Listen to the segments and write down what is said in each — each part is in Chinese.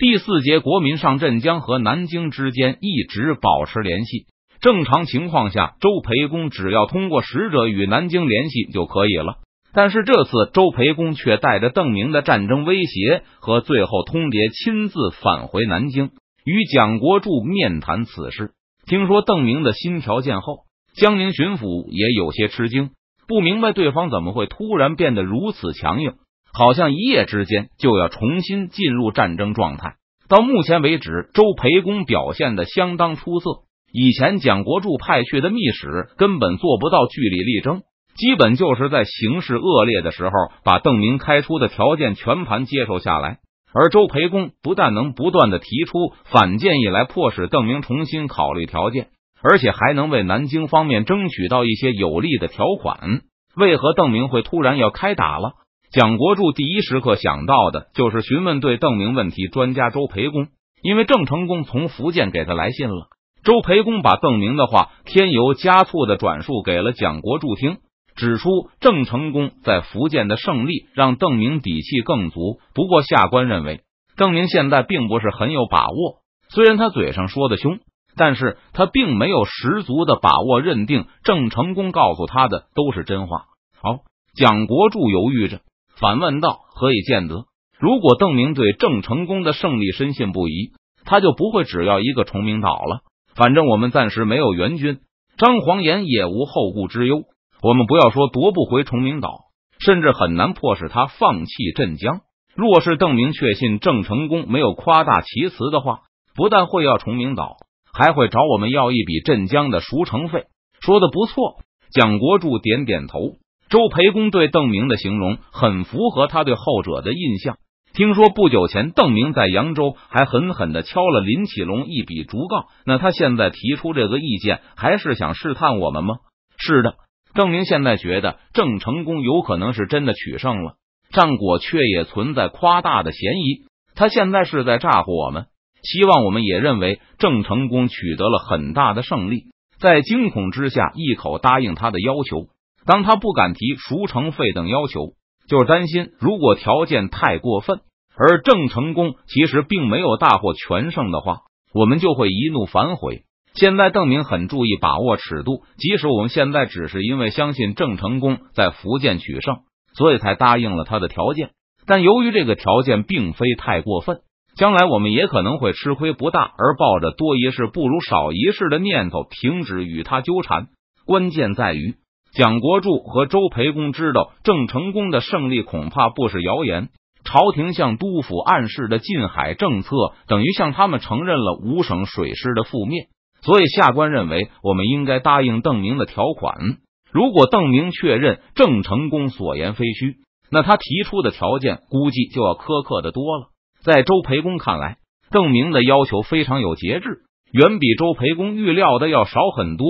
第四节，国民上镇江和南京之间一直保持联系。正常情况下，周培公只要通过使者与南京联系就可以了。但是这次，周培公却带着邓明的战争威胁和最后通牒，亲自返回南京，与蒋国柱面谈此事。听说邓明的新条件后，江宁巡抚也有些吃惊，不明白对方怎么会突然变得如此强硬。好像一夜之间就要重新进入战争状态。到目前为止，周培公表现的相当出色。以前蒋国柱派去的密使根本做不到据理力争，基本就是在形势恶劣的时候把邓明开出的条件全盘接受下来。而周培公不但能不断的提出反建议来迫使邓明重新考虑条件，而且还能为南京方面争取到一些有利的条款。为何邓明会突然要开打了？蒋国柱第一时刻想到的就是询问对邓明问题专家周培公，因为郑成功从福建给他来信了。周培公把邓明的话添油加醋的转述给了蒋国柱听，指出郑成功在福建的胜利让邓明底气更足。不过下官认为，邓明现在并不是很有把握。虽然他嘴上说的凶，但是他并没有十足的把握认定郑成功告诉他的都是真话。好，蒋国柱犹豫着。反问道：“何以见得？如果邓明对郑成功的胜利深信不疑，他就不会只要一个崇明岛了。反正我们暂时没有援军，张黄岩也无后顾之忧。我们不要说夺不回崇明岛，甚至很难迫使他放弃镇江。若是邓明确信郑成功没有夸大其词的话，不但会要崇明岛，还会找我们要一笔镇江的赎城费。说的不错。”蒋国柱点点头。周培公对邓明的形容很符合他对后者的印象。听说不久前邓明在扬州还狠狠的敲了林启龙一笔竹杠，那他现在提出这个意见，还是想试探我们吗？是的，邓明现在觉得郑成功有可能是真的取胜了，战果却也存在夸大的嫌疑。他现在是在诈唬我们，希望我们也认为郑成功取得了很大的胜利，在惊恐之下一口答应他的要求。当他不敢提赎城费等要求，就是担心如果条件太过分，而郑成功其实并没有大获全胜的话，我们就会一怒反悔。现在邓明很注意把握尺度，即使我们现在只是因为相信郑成功在福建取胜，所以才答应了他的条件，但由于这个条件并非太过分，将来我们也可能会吃亏不大，而抱着多一事不如少一事的念头，停止与他纠缠。关键在于。蒋国柱和周培公知道郑成功的胜利恐怕不是谣言。朝廷向督府暗示的禁海政策，等于向他们承认了五省水师的覆灭。所以下官认为，我们应该答应邓明的条款。如果邓明确认郑成功所言非虚，那他提出的条件估计就要苛刻的多了。在周培公看来，邓明的要求非常有节制，远比周培公预料的要少很多。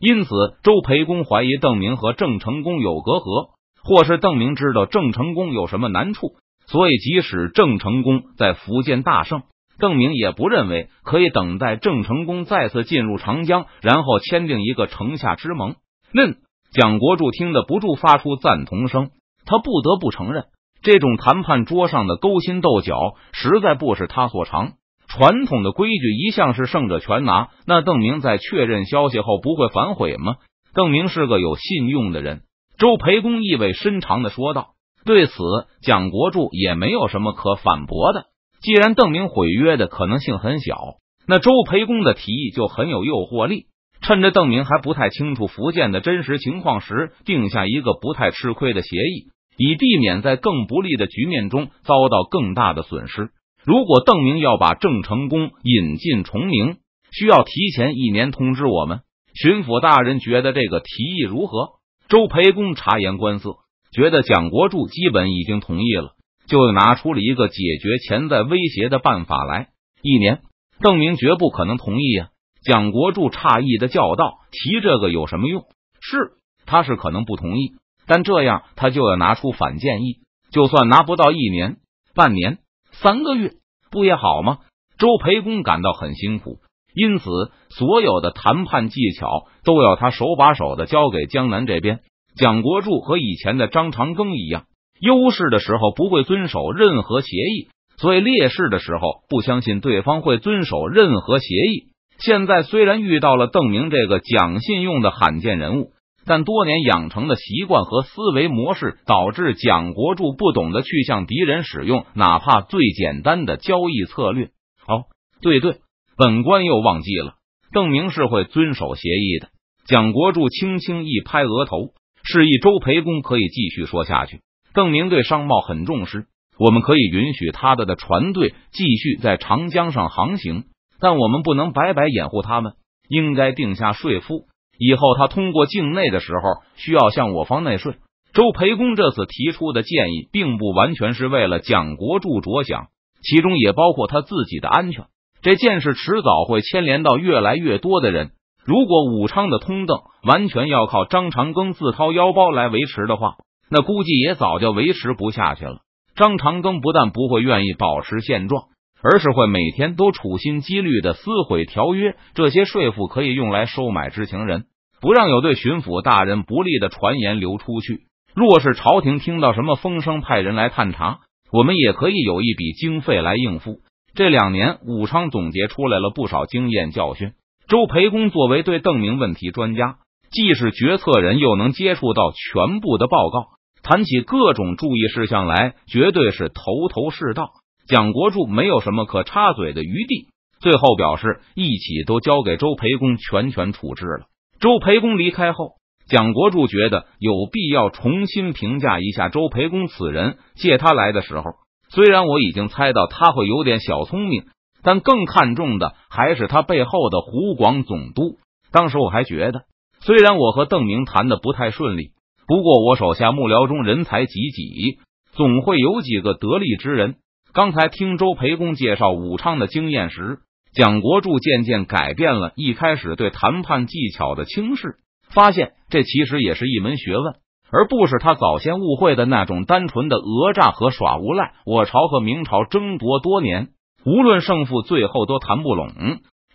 因此，周培公怀疑邓明和郑成功有隔阂，或是邓明知道郑成功有什么难处，所以即使郑成功在福建大胜，邓明也不认为可以等待郑成功再次进入长江，然后签订一个城下之盟。嫩蒋国柱听得不住发出赞同声，他不得不承认，这种谈判桌上的勾心斗角实在不是他所长。传统的规矩一向是胜者全拿。那邓明在确认消息后不会反悔吗？邓明是个有信用的人。周培公意味深长的说道。对此，蒋国柱也没有什么可反驳的。既然邓明毁约的可能性很小，那周培公的提议就很有诱惑力。趁着邓明还不太清楚福建的真实情况时，定下一个不太吃亏的协议，以避免在更不利的局面中遭到更大的损失。如果邓明要把郑成功引进崇明，需要提前一年通知我们。巡抚大人觉得这个提议如何？周培公察言观色，觉得蒋国柱基本已经同意了，就拿出了一个解决潜在威胁的办法来。一年，邓明绝不可能同意呀！蒋国柱诧异的叫道：“提这个有什么用？是，他是可能不同意，但这样他就要拿出反建议。就算拿不到一年、半年。”三个月不也好吗？周培公感到很辛苦，因此所有的谈判技巧都要他手把手的交给江南这边。蒋国柱和以前的张长庚一样，优势的时候不会遵守任何协议，所以劣势的时候不相信对方会遵守任何协议。现在虽然遇到了邓明这个讲信用的罕见人物，但多年养成的习惯和思维模式导致蒋国柱不懂得去向敌人使用哪怕最简单的交易策略。哦，对对，本官又忘记了，邓明是会遵守协议的。蒋国柱轻轻一拍额头，示意周培公可以继续说下去。邓明对商贸很重视，我们可以允许他的的船队继续在长江上航行。但我们不能白白掩护他们，应该定下税赋。以后他通过境内的时候，需要向我方内税。周培公这次提出的建议，并不完全是为了蒋国柱着想，其中也包括他自己的安全。这件事迟早会牵连到越来越多的人。如果武昌的通邓完全要靠张长庚自掏腰包来维持的话，那估计也早就维持不下去了。张长庚不但不会愿意保持现状。而是会每天都处心积虑的撕毁条约，这些税赋可以用来收买知情人，不让有对巡抚大人不利的传言流出去。若是朝廷听到什么风声，派人来探查，我们也可以有一笔经费来应付。这两年，武昌总结出来了不少经验教训。周培公作为对邓明问题专家，既是决策人，又能接触到全部的报告，谈起各种注意事项来，绝对是头头是道。蒋国柱没有什么可插嘴的余地，最后表示一起都交给周培公全权处置了。周培公离开后，蒋国柱觉得有必要重新评价一下周培公此人。借他来的时候，虽然我已经猜到他会有点小聪明，但更看重的还是他背后的湖广总督。当时我还觉得，虽然我和邓明谈的不太顺利，不过我手下幕僚中人才济济，总会有几个得力之人。刚才听周培公介绍武昌的经验时，蒋国柱渐渐改变了一开始对谈判技巧的轻视，发现这其实也是一门学问，而不是他早先误会的那种单纯的讹诈和耍无赖。我朝和明朝争夺多年，无论胜负，最后都谈不拢，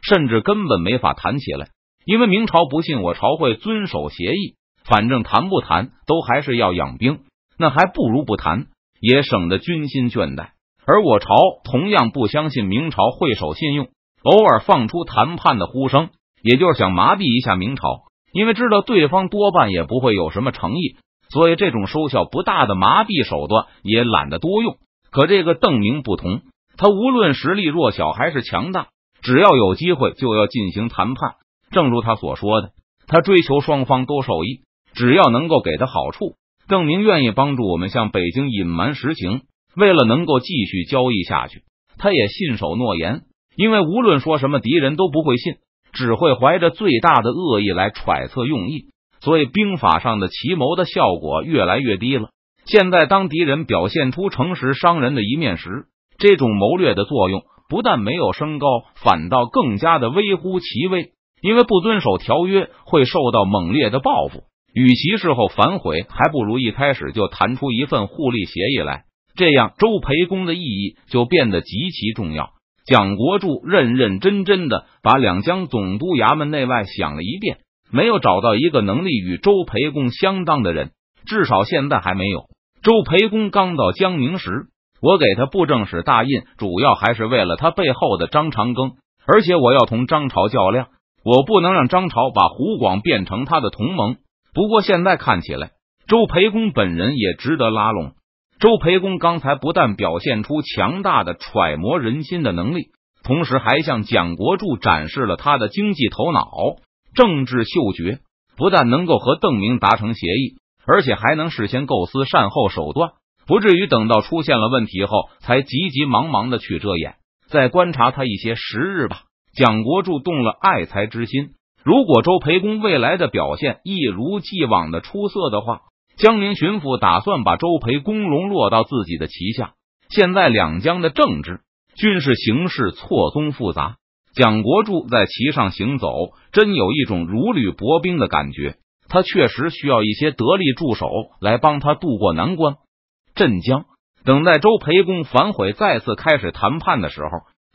甚至根本没法谈起来，因为明朝不信我朝会遵守协议，反正谈不谈都还是要养兵，那还不如不谈，也省得军心倦怠。而我朝同样不相信明朝会守信用，偶尔放出谈判的呼声，也就是想麻痹一下明朝，因为知道对方多半也不会有什么诚意，所以这种收效不大的麻痹手段也懒得多用。可这个邓明不同，他无论实力弱小还是强大，只要有机会就要进行谈判。正如他所说的，他追求双方都受益，只要能够给他好处，邓明愿意帮助我们向北京隐瞒实情。为了能够继续交易下去，他也信守诺言。因为无论说什么，敌人都不会信，只会怀着最大的恶意来揣测用意。所以兵法上的奇谋的效果越来越低了。现在，当敌人表现出诚实伤人的一面时，这种谋略的作用不但没有升高，反倒更加的微乎其微。因为不遵守条约会受到猛烈的报复，与其事后反悔，还不如一开始就谈出一份互利协议来。这样，周培公的意义就变得极其重要。蒋国柱认认真真的把两江总督衙门内外想了一遍，没有找到一个能力与周培公相当的人，至少现在还没有。周培公刚到江宁时，我给他布政使大印，主要还是为了他背后的张长庚，而且我要同张朝较量，我不能让张朝把湖广变成他的同盟。不过现在看起来，周培公本人也值得拉拢。周培公刚才不但表现出强大的揣摩人心的能力，同时还向蒋国柱展示了他的经济头脑、政治嗅觉。不但能够和邓明达成协议，而且还能事先构思善后手段，不至于等到出现了问题后才急急忙忙的去遮掩。再观察他一些时日吧，蒋国柱动了爱才之心。如果周培公未来的表现一如既往的出色的话，江宁巡抚打算把周培公笼落到自己的旗下。现在两江的政治、军事形势错综复杂，蒋国柱在旗上行走，真有一种如履薄冰的感觉。他确实需要一些得力助手来帮他渡过难关。镇江，等待周培公反悔，再次开始谈判的时候，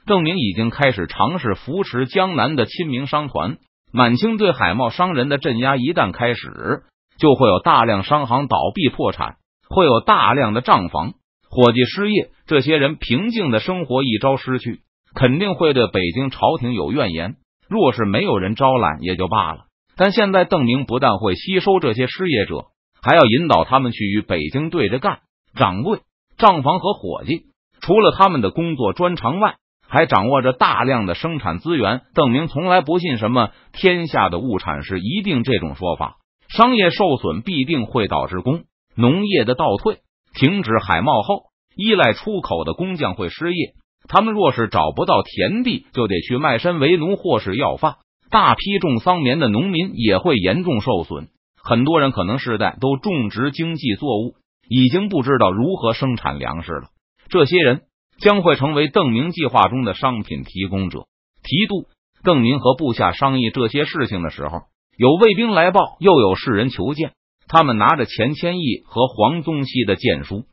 邓明已经开始尝试扶持江南的亲民商团。满清对海贸商人的镇压一旦开始。就会有大量商行倒闭破产，会有大量的账房伙计失业，这些人平静的生活一朝失去，肯定会对北京朝廷有怨言。若是没有人招揽也就罢了，但现在邓明不但会吸收这些失业者，还要引导他们去与北京对着干。掌柜、账房和伙计，除了他们的工作专长外，还掌握着大量的生产资源。邓明从来不信什么“天下的物产是一定”这种说法，商业受损必定会导致工农业的倒退。停止海贸后，依赖出口的工匠会失业。他们若是找不到田地，就得去卖身为奴或是要饭。大批种桑棉的农民也会严重受损。很多人可能世代都种植经济作物，已经不知道如何生产粮食了。这些人将会成为邓明计划中的商品提供者。提督邓明和部下商议这些事情的时候，有卫兵来报，又有世人求见。他们拿着钱谦益和黄宗羲的荐书，